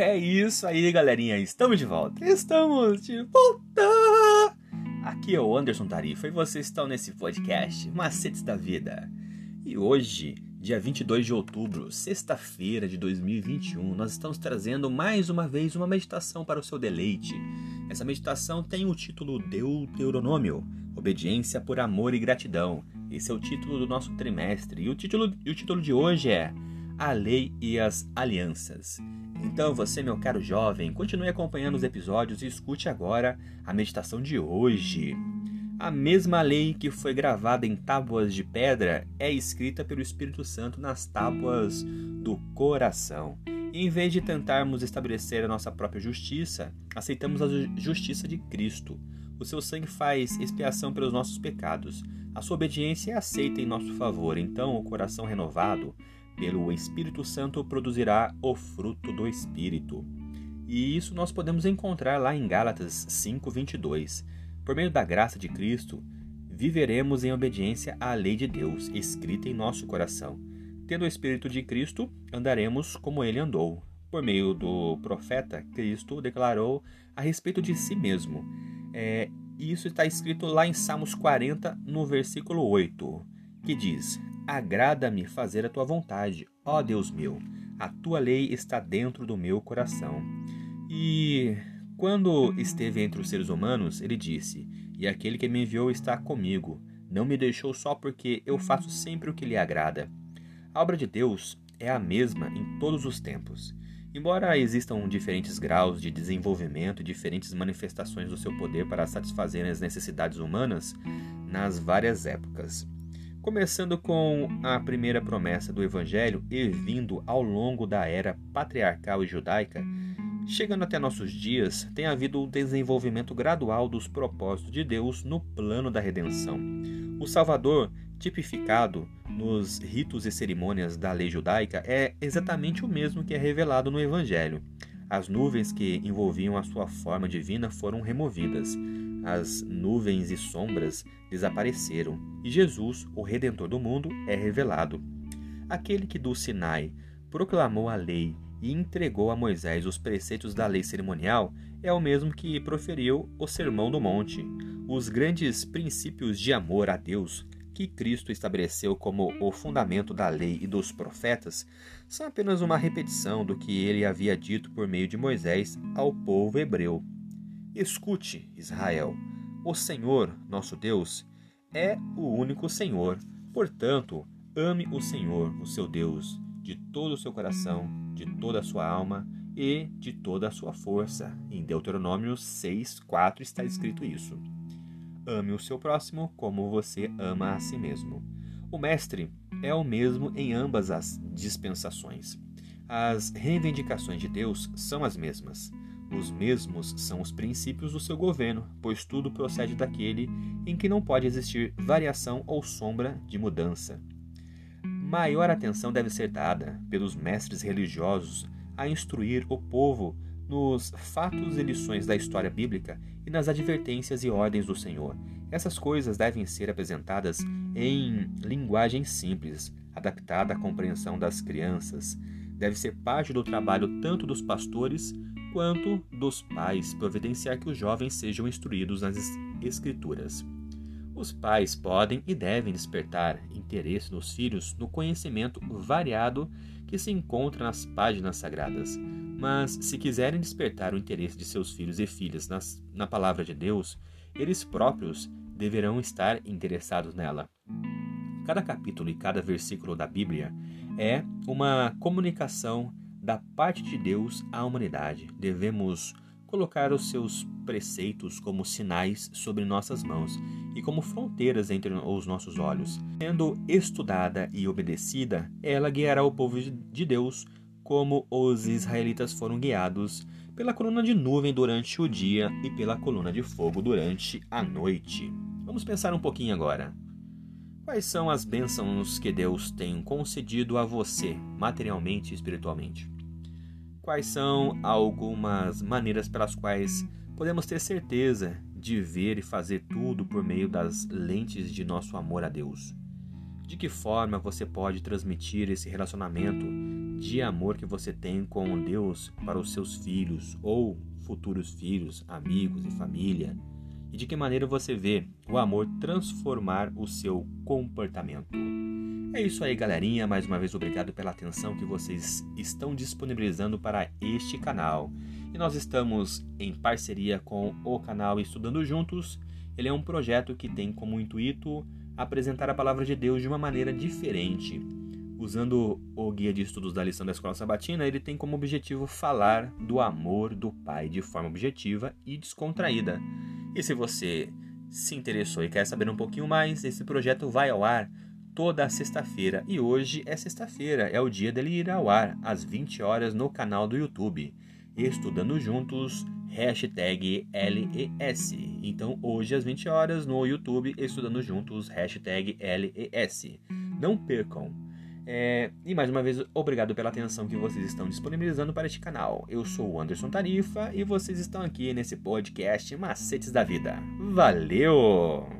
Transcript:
É isso aí, galerinha. Estamos de volta. Estamos de volta. Aqui é o Anderson Tarifa e vocês estão nesse podcast Macetes da Vida. E hoje, dia 22 de outubro, sexta-feira de 2021, nós estamos trazendo mais uma vez uma meditação para o seu deleite. Essa meditação tem o título Deuteronômio, Obediência por Amor e Gratidão. Esse é o título do nosso trimestre. E o título, e o título de hoje é A Lei e as Alianças. Então, você, meu caro jovem, continue acompanhando os episódios e escute agora a meditação de hoje. A mesma lei que foi gravada em tábuas de pedra é escrita pelo Espírito Santo nas tábuas do coração. E em vez de tentarmos estabelecer a nossa própria justiça, aceitamos a justiça de Cristo. O seu sangue faz expiação pelos nossos pecados. A sua obediência é aceita em nosso favor. Então, o coração renovado pelo Espírito Santo produzirá o fruto do Espírito. E isso nós podemos encontrar lá em Gálatas 5:22. Por meio da graça de Cristo, viveremos em obediência à lei de Deus, escrita em nosso coração. Tendo o Espírito de Cristo, andaremos como ele andou. Por meio do profeta, Cristo declarou a respeito de si mesmo. É, isso está escrito lá em Salmos 40, no versículo 8, que diz: Agrada-me fazer a tua vontade, ó Deus meu. A tua lei está dentro do meu coração. E quando esteve entre os seres humanos, ele disse: E aquele que me enviou está comigo. Não me deixou só porque eu faço sempre o que lhe agrada. A obra de Deus é a mesma em todos os tempos. Embora existam diferentes graus de desenvolvimento e diferentes manifestações do seu poder para satisfazer as necessidades humanas nas várias épocas. Começando com a primeira promessa do Evangelho e vindo ao longo da era patriarcal e judaica, chegando até nossos dias, tem havido um desenvolvimento gradual dos propósitos de Deus no plano da redenção. O Salvador, tipificado nos ritos e cerimônias da lei judaica, é exatamente o mesmo que é revelado no Evangelho. As nuvens que envolviam a sua forma divina foram removidas as nuvens e sombras desapareceram e Jesus, o Redentor do mundo, é revelado. Aquele que do Sinai proclamou a lei e entregou a Moisés os preceitos da lei cerimonial é o mesmo que proferiu o Sermão do Monte. Os grandes princípios de amor a Deus que Cristo estabeleceu como o fundamento da lei e dos profetas são apenas uma repetição do que ele havia dito por meio de Moisés ao povo hebreu. Escute, Israel: o Senhor, nosso Deus, é o único Senhor. Portanto, ame o Senhor, o seu Deus, de todo o seu coração, de toda a sua alma e de toda a sua força. Em Deuteronômio 6, 4 está escrito isso. Ame o seu próximo como você ama a si mesmo. O Mestre é o mesmo em ambas as dispensações. As reivindicações de Deus são as mesmas. Os mesmos são os princípios do seu governo, pois tudo procede daquele em que não pode existir variação ou sombra de mudança. Maior atenção deve ser dada pelos mestres religiosos a instruir o povo nos fatos e lições da história bíblica e nas advertências e ordens do Senhor. Essas coisas devem ser apresentadas em linguagem simples, adaptada à compreensão das crianças. Deve ser parte do trabalho tanto dos pastores quanto dos pais providenciar que os jovens sejam instruídos nas Escrituras. Os pais podem e devem despertar interesse nos filhos no conhecimento variado que se encontra nas páginas sagradas, mas se quiserem despertar o interesse de seus filhos e filhas nas, na palavra de Deus, eles próprios deverão estar interessados nela. Cada capítulo e cada versículo da Bíblia é uma comunicação da parte de Deus à humanidade. Devemos colocar os seus preceitos como sinais sobre nossas mãos e como fronteiras entre os nossos olhos. Sendo estudada e obedecida, ela guiará o povo de Deus como os israelitas foram guiados pela coluna de nuvem durante o dia e pela coluna de fogo durante a noite. Vamos pensar um pouquinho agora. Quais são as bênçãos que Deus tem concedido a você, materialmente e espiritualmente? Quais são algumas maneiras pelas quais podemos ter certeza de ver e fazer tudo por meio das lentes de nosso amor a Deus? De que forma você pode transmitir esse relacionamento de amor que você tem com Deus para os seus filhos ou futuros filhos, amigos e família? E de que maneira você vê o amor transformar o seu comportamento? É isso aí, galerinha. Mais uma vez, obrigado pela atenção que vocês estão disponibilizando para este canal. E nós estamos em parceria com o canal Estudando Juntos. Ele é um projeto que tem como intuito apresentar a palavra de Deus de uma maneira diferente. Usando o guia de estudos da lição da Escola Sabatina, ele tem como objetivo falar do amor do Pai de forma objetiva e descontraída. E se você se interessou e quer saber um pouquinho mais, esse projeto vai ao ar toda sexta-feira e hoje é sexta-feira, é o dia dele ir ao ar às 20 horas no canal do YouTube. Estudando Juntos, hashtag LES. Então hoje às 20 horas no YouTube, Estudando Juntos, hashtag LES. Não percam! É, e mais uma vez, obrigado pela atenção que vocês estão disponibilizando para este canal. Eu sou o Anderson Tarifa e vocês estão aqui nesse podcast Macetes da Vida. Valeu!